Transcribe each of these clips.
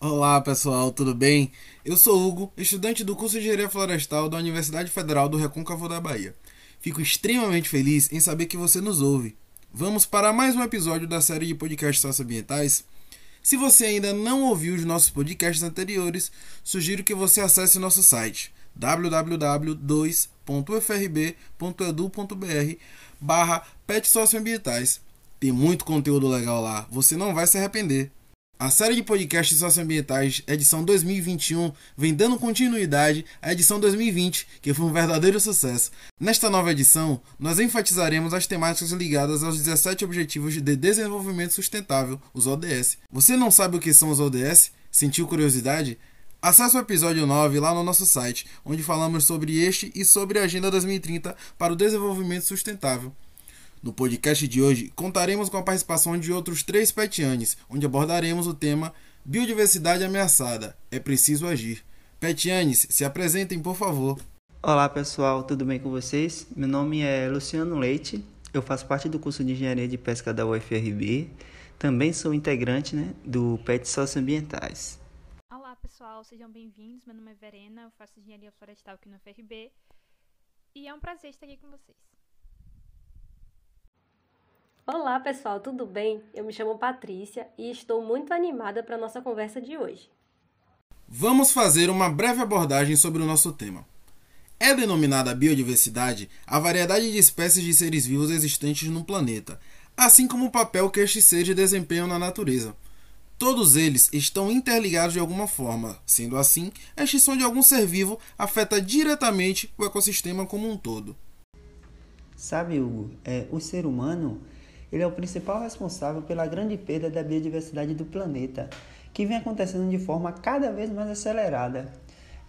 Olá pessoal, tudo bem? Eu sou Hugo, estudante do curso de Engenharia Florestal da Universidade Federal do Recôncavo da Bahia. Fico extremamente feliz em saber que você nos ouve. Vamos para mais um episódio da série de podcasts socioambientais. Se você ainda não ouviu os nossos podcasts anteriores, sugiro que você acesse nosso site www.2.frb.edu.br barra pet socioambientais. Tem muito conteúdo legal lá, você não vai se arrepender. A série de podcasts socioambientais, edição 2021, vem dando continuidade à edição 2020, que foi um verdadeiro sucesso. Nesta nova edição, nós enfatizaremos as temáticas ligadas aos 17 Objetivos de Desenvolvimento Sustentável, os ODS. Você não sabe o que são os ODS? Sentiu curiosidade? Acesse o episódio 9 lá no nosso site, onde falamos sobre este e sobre a Agenda 2030 para o Desenvolvimento Sustentável. No podcast de hoje, contaremos com a participação de outros três petianes, onde abordaremos o tema Biodiversidade ameaçada. É preciso agir. Petianes, se apresentem, por favor. Olá pessoal, tudo bem com vocês? Meu nome é Luciano Leite, eu faço parte do curso de Engenharia de Pesca da UFRB. Também sou integrante né, do PET Socioambientais. Olá pessoal, sejam bem-vindos. Meu nome é Verena, eu faço Engenharia Florestal aqui no UFRB. E é um prazer estar aqui com vocês. Olá pessoal, tudo bem? Eu me chamo Patrícia e estou muito animada para a nossa conversa de hoje. Vamos fazer uma breve abordagem sobre o nosso tema. É denominada biodiversidade a variedade de espécies de seres vivos existentes no planeta, assim como o papel que estes seres desempenham na natureza. Todos eles estão interligados de alguma forma, sendo assim, a extinção de algum ser vivo afeta diretamente o ecossistema como um todo. Sabe, Hugo, é, o ser humano ele é o principal responsável pela grande perda da biodiversidade do planeta, que vem acontecendo de forma cada vez mais acelerada.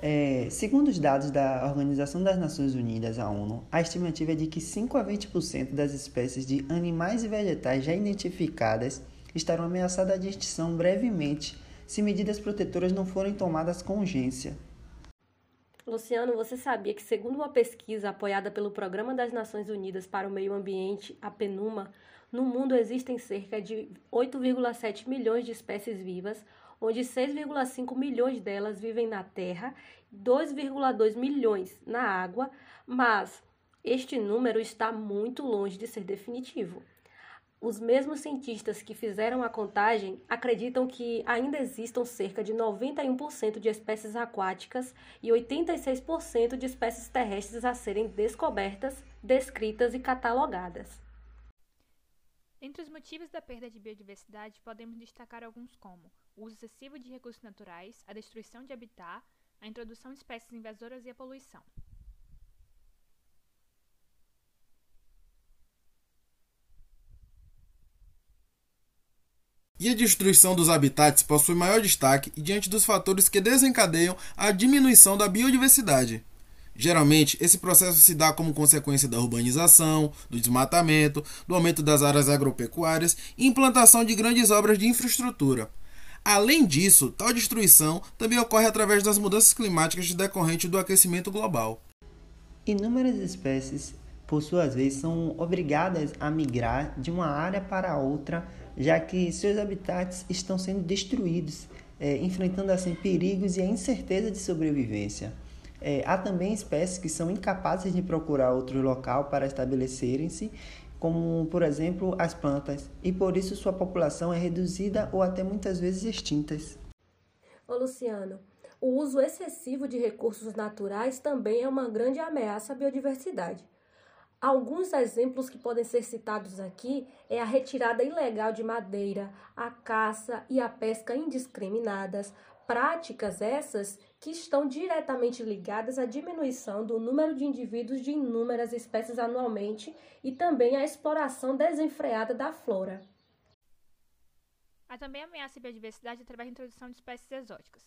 É, segundo os dados da Organização das Nações Unidas, a ONU, a estimativa é de que 5 a 20% das espécies de animais e vegetais já identificadas estarão ameaçadas de extinção brevemente, se medidas protetoras não forem tomadas com urgência. Luciano, você sabia que, segundo uma pesquisa apoiada pelo Programa das Nações Unidas para o Meio Ambiente, a PNUMA, no mundo existem cerca de 8,7 milhões de espécies vivas, onde 6,5 milhões delas vivem na terra, 2,2 milhões na água, mas este número está muito longe de ser definitivo. Os mesmos cientistas que fizeram a contagem acreditam que ainda existam cerca de 91% de espécies aquáticas e 86% de espécies terrestres a serem descobertas, descritas e catalogadas. Entre os motivos da perda de biodiversidade, podemos destacar alguns como o uso excessivo de recursos naturais, a destruição de habitat, a introdução de espécies invasoras e a poluição. E a destruição dos habitats possui maior destaque diante dos fatores que desencadeiam a diminuição da biodiversidade. Geralmente, esse processo se dá como consequência da urbanização, do desmatamento, do aumento das áreas agropecuárias e implantação de grandes obras de infraestrutura. Além disso, tal destruição também ocorre através das mudanças climáticas decorrentes do aquecimento global. Inúmeras espécies, por sua vez, são obrigadas a migrar de uma área para outra, já que seus habitats estão sendo destruídos, é, enfrentando assim perigos e a incerteza de sobrevivência. É, há também espécies que são incapazes de procurar outro local para estabelecerem-se, como, por exemplo, as plantas, e por isso sua população é reduzida ou até muitas vezes extintas. Ô Luciano, o uso excessivo de recursos naturais também é uma grande ameaça à biodiversidade. Alguns exemplos que podem ser citados aqui é a retirada ilegal de madeira, a caça e a pesca indiscriminadas, práticas essas que estão diretamente ligadas à diminuição do número de indivíduos de inúmeras espécies anualmente e também à exploração desenfreada da flora. Há também ameaça à biodiversidade através da introdução de espécies exóticas.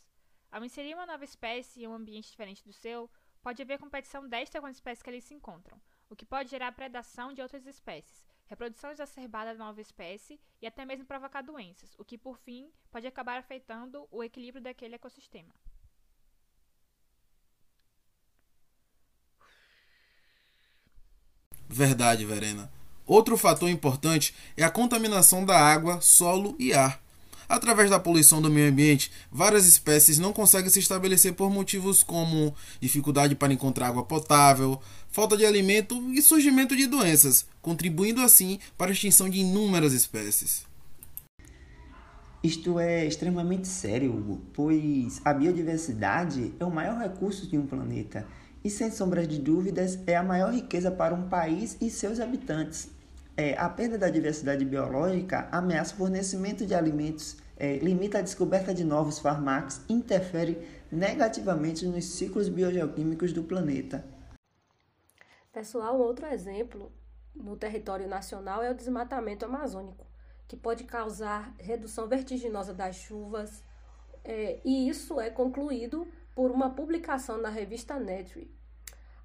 Ao inserir uma nova espécie em um ambiente diferente do seu, pode haver competição desta com as espécies que ali se encontram, o que pode gerar predação de outras espécies, reprodução exacerbada da nova espécie e até mesmo provocar doenças, o que por fim pode acabar afetando o equilíbrio daquele ecossistema. Verdade, Verena. Outro fator importante é a contaminação da água, solo e ar. Através da poluição do meio ambiente, várias espécies não conseguem se estabelecer por motivos como dificuldade para encontrar água potável, falta de alimento e surgimento de doenças, contribuindo assim para a extinção de inúmeras espécies. Isto é extremamente sério, Hugo, pois a biodiversidade é o maior recurso de um planeta e, sem sombra de dúvidas, é a maior riqueza para um país e seus habitantes. É, a perda da diversidade biológica ameaça o fornecimento de alimentos, é, limita a descoberta de novos fármacos, interfere negativamente nos ciclos biogeoquímicos do planeta. Pessoal, um outro exemplo no território nacional é o desmatamento amazônico que pode causar redução vertiginosa das chuvas, é, e isso é concluído por uma publicação na revista Nature.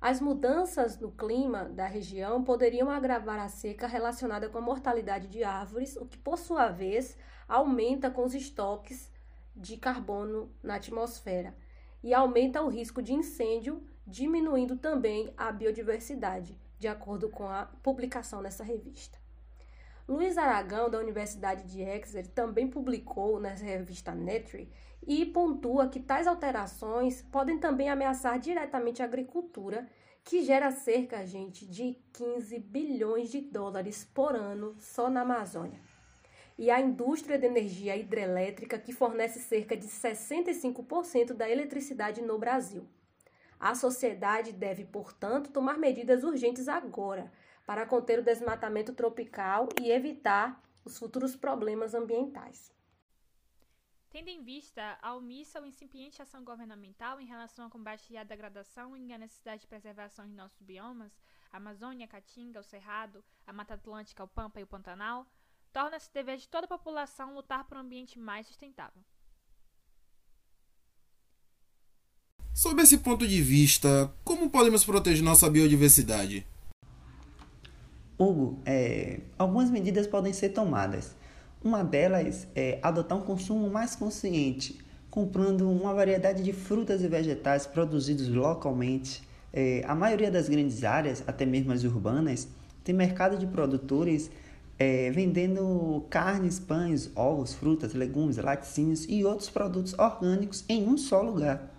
As mudanças no clima da região poderiam agravar a seca relacionada com a mortalidade de árvores, o que, por sua vez, aumenta com os estoques de carbono na atmosfera e aumenta o risco de incêndio, diminuindo também a biodiversidade, de acordo com a publicação nessa revista. Luiz Aragão, da Universidade de Exeter, também publicou na revista Nature e pontua que tais alterações podem também ameaçar diretamente a agricultura, que gera cerca, gente, de 15 bilhões de dólares por ano só na Amazônia. E a indústria de energia hidrelétrica, que fornece cerca de 65% da eletricidade no Brasil. A sociedade deve, portanto, tomar medidas urgentes agora para conter o desmatamento tropical e evitar os futuros problemas ambientais. Tendo em vista a omissa ou incipiente ação governamental em relação ao combate à degradação e à necessidade de preservação de nossos biomas, a Amazônia, a Caatinga, o Cerrado, a Mata Atlântica, o Pampa e o Pantanal, torna-se dever de toda a população lutar por um ambiente mais sustentável. Sob esse ponto de vista, como podemos proteger nossa biodiversidade? Hugo, é, algumas medidas podem ser tomadas. Uma delas é adotar um consumo mais consciente, comprando uma variedade de frutas e vegetais produzidos localmente. É, a maioria das grandes áreas, até mesmo as urbanas, tem mercado de produtores é, vendendo carnes, pães, ovos, frutas, legumes, laticínios e outros produtos orgânicos em um só lugar.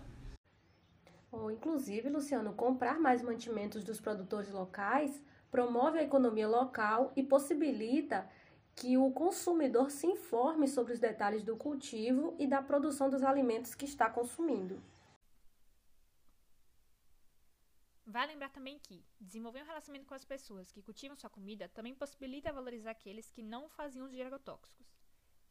Ou, inclusive, Luciano, comprar mais mantimentos dos produtores locais promove a economia local e possibilita que o consumidor se informe sobre os detalhes do cultivo e da produção dos alimentos que está consumindo. Vale lembrar também que desenvolver um relacionamento com as pessoas que cultivam sua comida também possibilita valorizar aqueles que não faziam uso de agrotóxicos,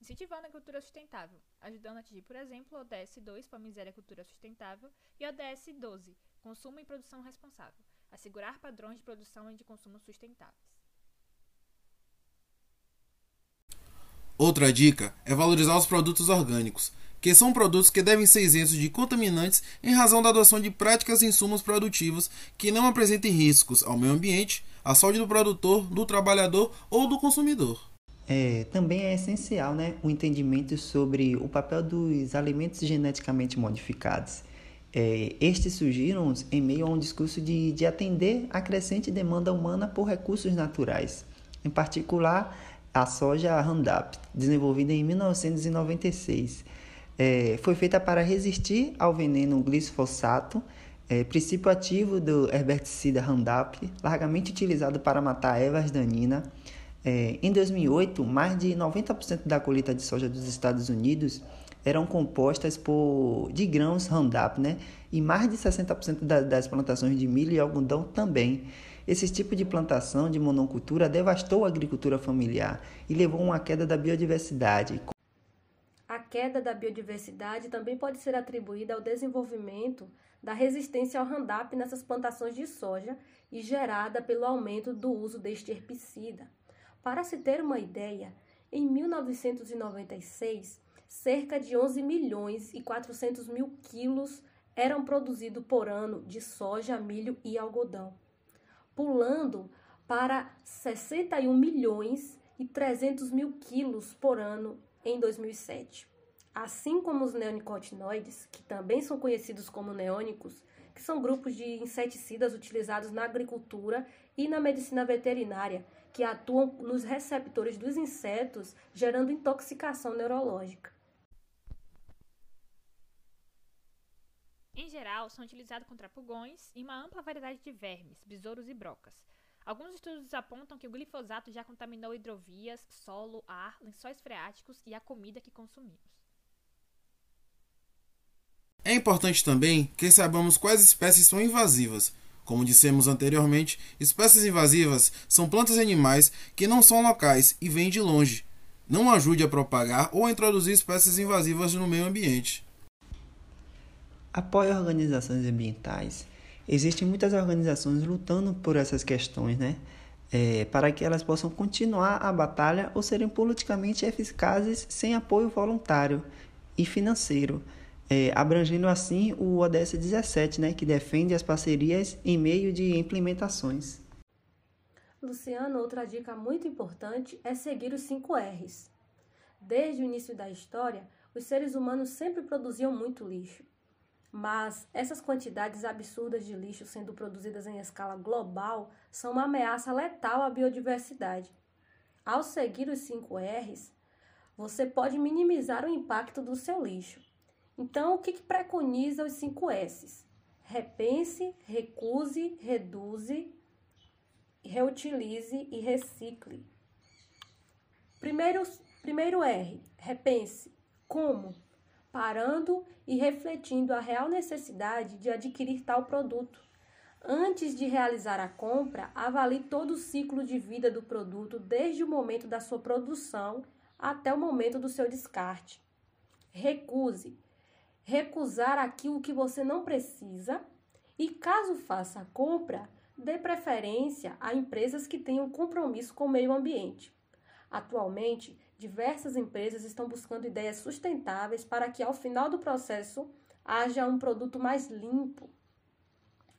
incentivando a agricultura sustentável, ajudando a atingir, por exemplo, o ODS 2 para a miséria cultura sustentável e o ODS 12, consumo e produção responsável, assegurar padrões de produção e de consumo sustentáveis. Outra dica é valorizar os produtos orgânicos, que são produtos que devem ser isentos de contaminantes em razão da adoção de práticas e insumos produtivos que não apresentem riscos ao meio ambiente, à saúde do produtor, do trabalhador ou do consumidor. É, também é essencial né, o entendimento sobre o papel dos alimentos geneticamente modificados é, estes surgiram em meio a um discurso de, de atender a crescente demanda humana por recursos naturais, em particular a soja Roundup, desenvolvida em 1996. É, foi feita para resistir ao veneno glifosato, é, princípio ativo do herbeticida Roundup, largamente utilizado para matar ervas daninhas. É, em 2008, mais de 90% da colheita de soja dos Estados Unidos eram compostas por de grãos Roundup, né? E mais de 60% da, das plantações de milho e algodão também. Esse tipo de plantação de monocultura devastou a agricultura familiar e levou a uma queda da biodiversidade. A queda da biodiversidade também pode ser atribuída ao desenvolvimento da resistência ao Roundup nessas plantações de soja e gerada pelo aumento do uso deste herbicida. Para se ter uma ideia, em 1996, cerca de 11 milhões e 400 mil quilos eram produzidos por ano de soja, milho e algodão, pulando para 61 milhões e 300 mil quilos por ano em 2007. Assim como os neonicotinoides, que também são conhecidos como neônicos, que são grupos de inseticidas utilizados na agricultura e na medicina veterinária, que atuam nos receptores dos insetos, gerando intoxicação neurológica. Em geral, são utilizados contra pulgões e uma ampla variedade de vermes, besouros e brocas. Alguns estudos apontam que o glifosato já contaminou hidrovias, solo, ar, lençóis freáticos e a comida que consumimos. É importante também que saibamos quais espécies são invasivas. Como dissemos anteriormente, espécies invasivas são plantas e animais que não são locais e vêm de longe. Não ajude a propagar ou a introduzir espécies invasivas no meio ambiente. Apoio organizações ambientais. Existem muitas organizações lutando por essas questões, né? É, para que elas possam continuar a batalha ou serem politicamente eficazes sem apoio voluntário e financeiro é, abrangendo assim o ODS 17, né, que defende as parcerias em meio de implementações. Luciano, outra dica muito importante é seguir os 5 R's. Desde o início da história, os seres humanos sempre produziam muito lixo. Mas essas quantidades absurdas de lixo sendo produzidas em escala global são uma ameaça letal à biodiversidade. Ao seguir os 5 R's, você pode minimizar o impacto do seu lixo. Então, o que, que preconiza os cinco S's? Repense, recuse, reduze, reutilize e recicle. Primeiro, primeiro R, repense. Como? Parando e refletindo a real necessidade de adquirir tal produto. Antes de realizar a compra, avalie todo o ciclo de vida do produto, desde o momento da sua produção até o momento do seu descarte. Recuse recusar aquilo que você não precisa e, caso faça a compra, dê preferência a empresas que tenham compromisso com o meio ambiente. Atualmente, diversas empresas estão buscando ideias sustentáveis para que, ao final do processo, haja um produto mais limpo.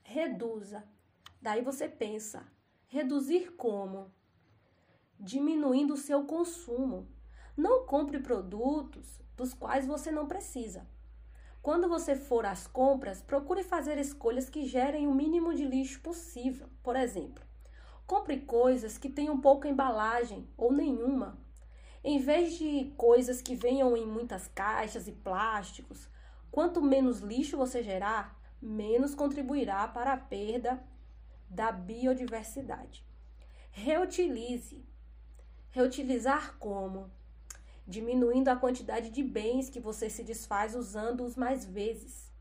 Reduza. Daí você pensa: reduzir como? Diminuindo o seu consumo. Não compre produtos dos quais você não precisa. Quando você for às compras, procure fazer escolhas que gerem o mínimo de lixo possível. Por exemplo, compre coisas que tenham pouca embalagem ou nenhuma. Em vez de coisas que venham em muitas caixas e plásticos, quanto menos lixo você gerar, menos contribuirá para a perda da biodiversidade. Reutilize. Reutilizar como? diminuindo a quantidade de bens que você se desfaz usando-os mais vezes.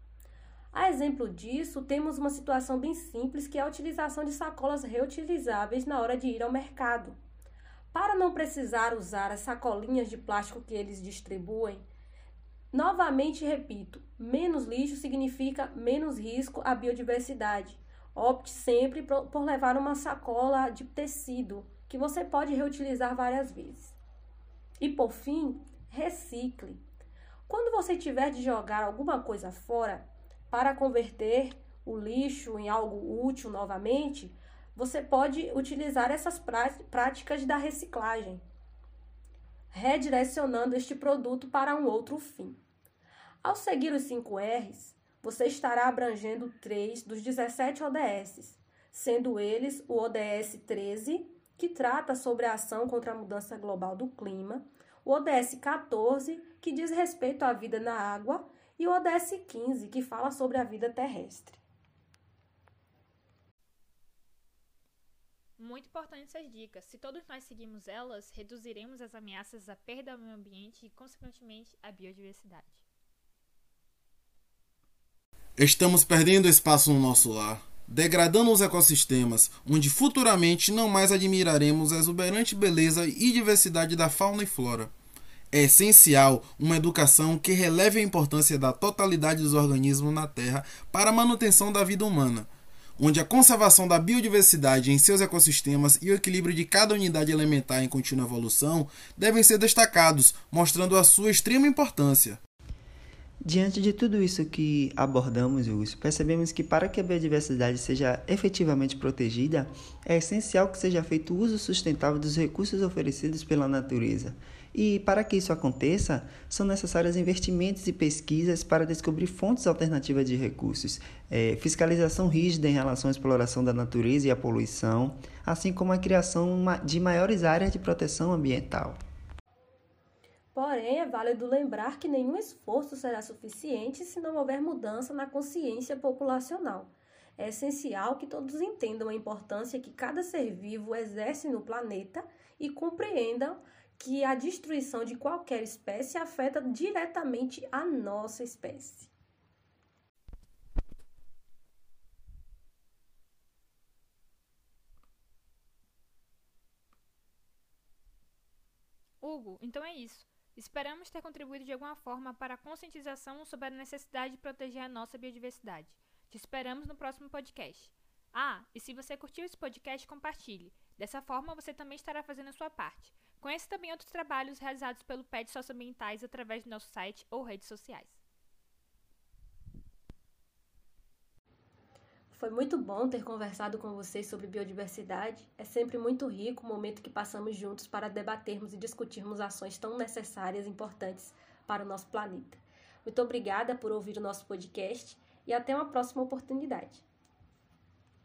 A exemplo disso, temos uma situação bem simples que é a utilização de sacolas reutilizáveis na hora de ir ao mercado. Para não precisar usar as sacolinhas de plástico que eles distribuem, novamente repito: menos lixo significa menos risco à biodiversidade. Opte sempre por levar uma sacola de tecido que você pode reutilizar várias vezes. E por fim, recicle. Quando você tiver de jogar alguma coisa fora para converter o lixo em algo útil novamente, você pode utilizar essas práticas da reciclagem, redirecionando este produto para um outro fim. Ao seguir os 5 R's, você estará abrangendo três dos 17 ODS, sendo eles o ODS 13, que trata sobre a ação contra a mudança global do clima, o ODS 14, que diz respeito à vida na água, e o ODS 15, que fala sobre a vida terrestre. Muito importantes essas dicas. Se todos nós seguirmos elas, reduziremos as ameaças à perda ao meio ambiente e, consequentemente, à biodiversidade. Estamos perdendo espaço no nosso lar degradando os ecossistemas, onde futuramente não mais admiraremos a exuberante beleza e diversidade da fauna e flora. É essencial uma educação que releve a importância da totalidade dos organismos na Terra para a manutenção da vida humana, onde a conservação da biodiversidade em seus ecossistemas e o equilíbrio de cada unidade elementar em contínua evolução devem ser destacados, mostrando a sua extrema importância. Diante de tudo isso que abordamos, Hugo, percebemos que para que a biodiversidade seja efetivamente protegida, é essencial que seja feito uso sustentável dos recursos oferecidos pela natureza E para que isso aconteça, são necessários investimentos e pesquisas para descobrir fontes alternativas de recursos, é, fiscalização rígida em relação à exploração da natureza e à poluição, assim como a criação de maiores áreas de proteção ambiental. Porém, é válido lembrar que nenhum esforço será suficiente se não houver mudança na consciência populacional. É essencial que todos entendam a importância que cada ser vivo exerce no planeta e compreendam que a destruição de qualquer espécie afeta diretamente a nossa espécie. Hugo, então é isso. Esperamos ter contribuído de alguma forma para a conscientização sobre a necessidade de proteger a nossa biodiversidade. Te esperamos no próximo podcast. Ah, e se você curtiu esse podcast, compartilhe. Dessa forma, você também estará fazendo a sua parte. Conheça também outros trabalhos realizados pelo PET Socioambientais através do nosso site ou redes sociais. Foi muito bom ter conversado com vocês sobre biodiversidade. É sempre muito rico o momento que passamos juntos para debatermos e discutirmos ações tão necessárias e importantes para o nosso planeta. Muito obrigada por ouvir o nosso podcast e até uma próxima oportunidade.